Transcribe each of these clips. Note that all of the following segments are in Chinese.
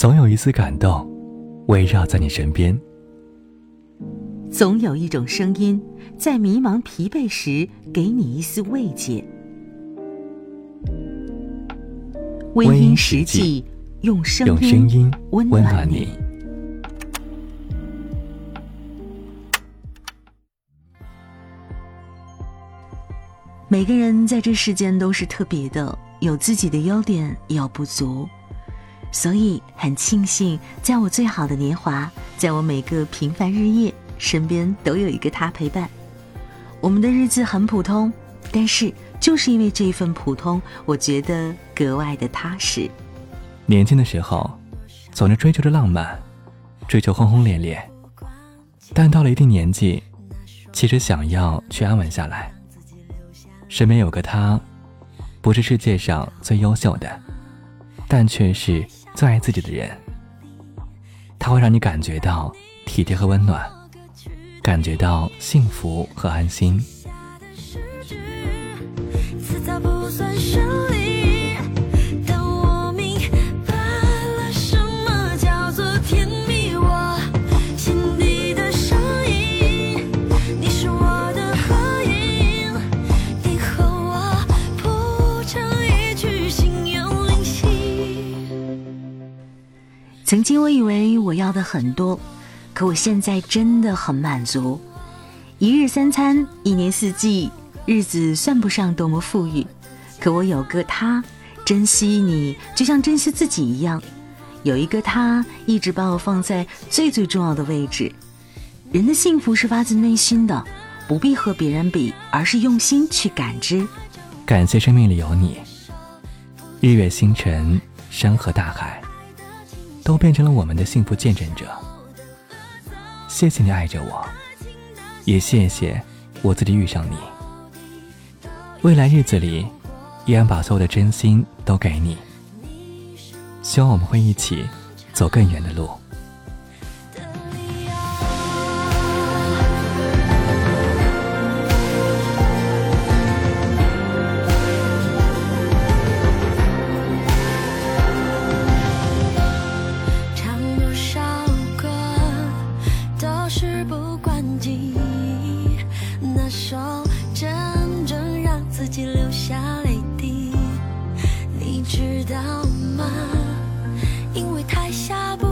总有一丝感动围绕在你身边，总有一种声音在迷茫疲惫时给你一丝慰藉。微音实际用声音温暖你。每个人在这世间都是特别的，有自己的优点，也有不足。所以很庆幸，在我最好的年华，在我每个平凡日夜，身边都有一个他陪伴。我们的日子很普通，但是就是因为这一份普通，我觉得格外的踏实。年轻的时候，总是追求着浪漫，追求轰轰烈烈，但到了一定年纪，其实想要去安稳下来。身边有个他，不是世界上最优秀的，但却是。最爱自己的人，他会让你感觉到体贴和温暖，感觉到幸福和安心。曾经我以为我要的很多，可我现在真的很满足。一日三餐，一年四季，日子算不上多么富裕，可我有个他，珍惜你就像珍惜自己一样。有一个他，一直把我放在最最重要的位置。人的幸福是发自内心的，不必和别人比，而是用心去感知。感谢生命里有你，日月星辰，山河大海。都变成了我们的幸福见证者。谢谢你爱着我，也谢谢我自己遇上你。未来日子里，依然把所有的真心都给你。希望我们会一起走更远的路。太下不。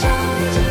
想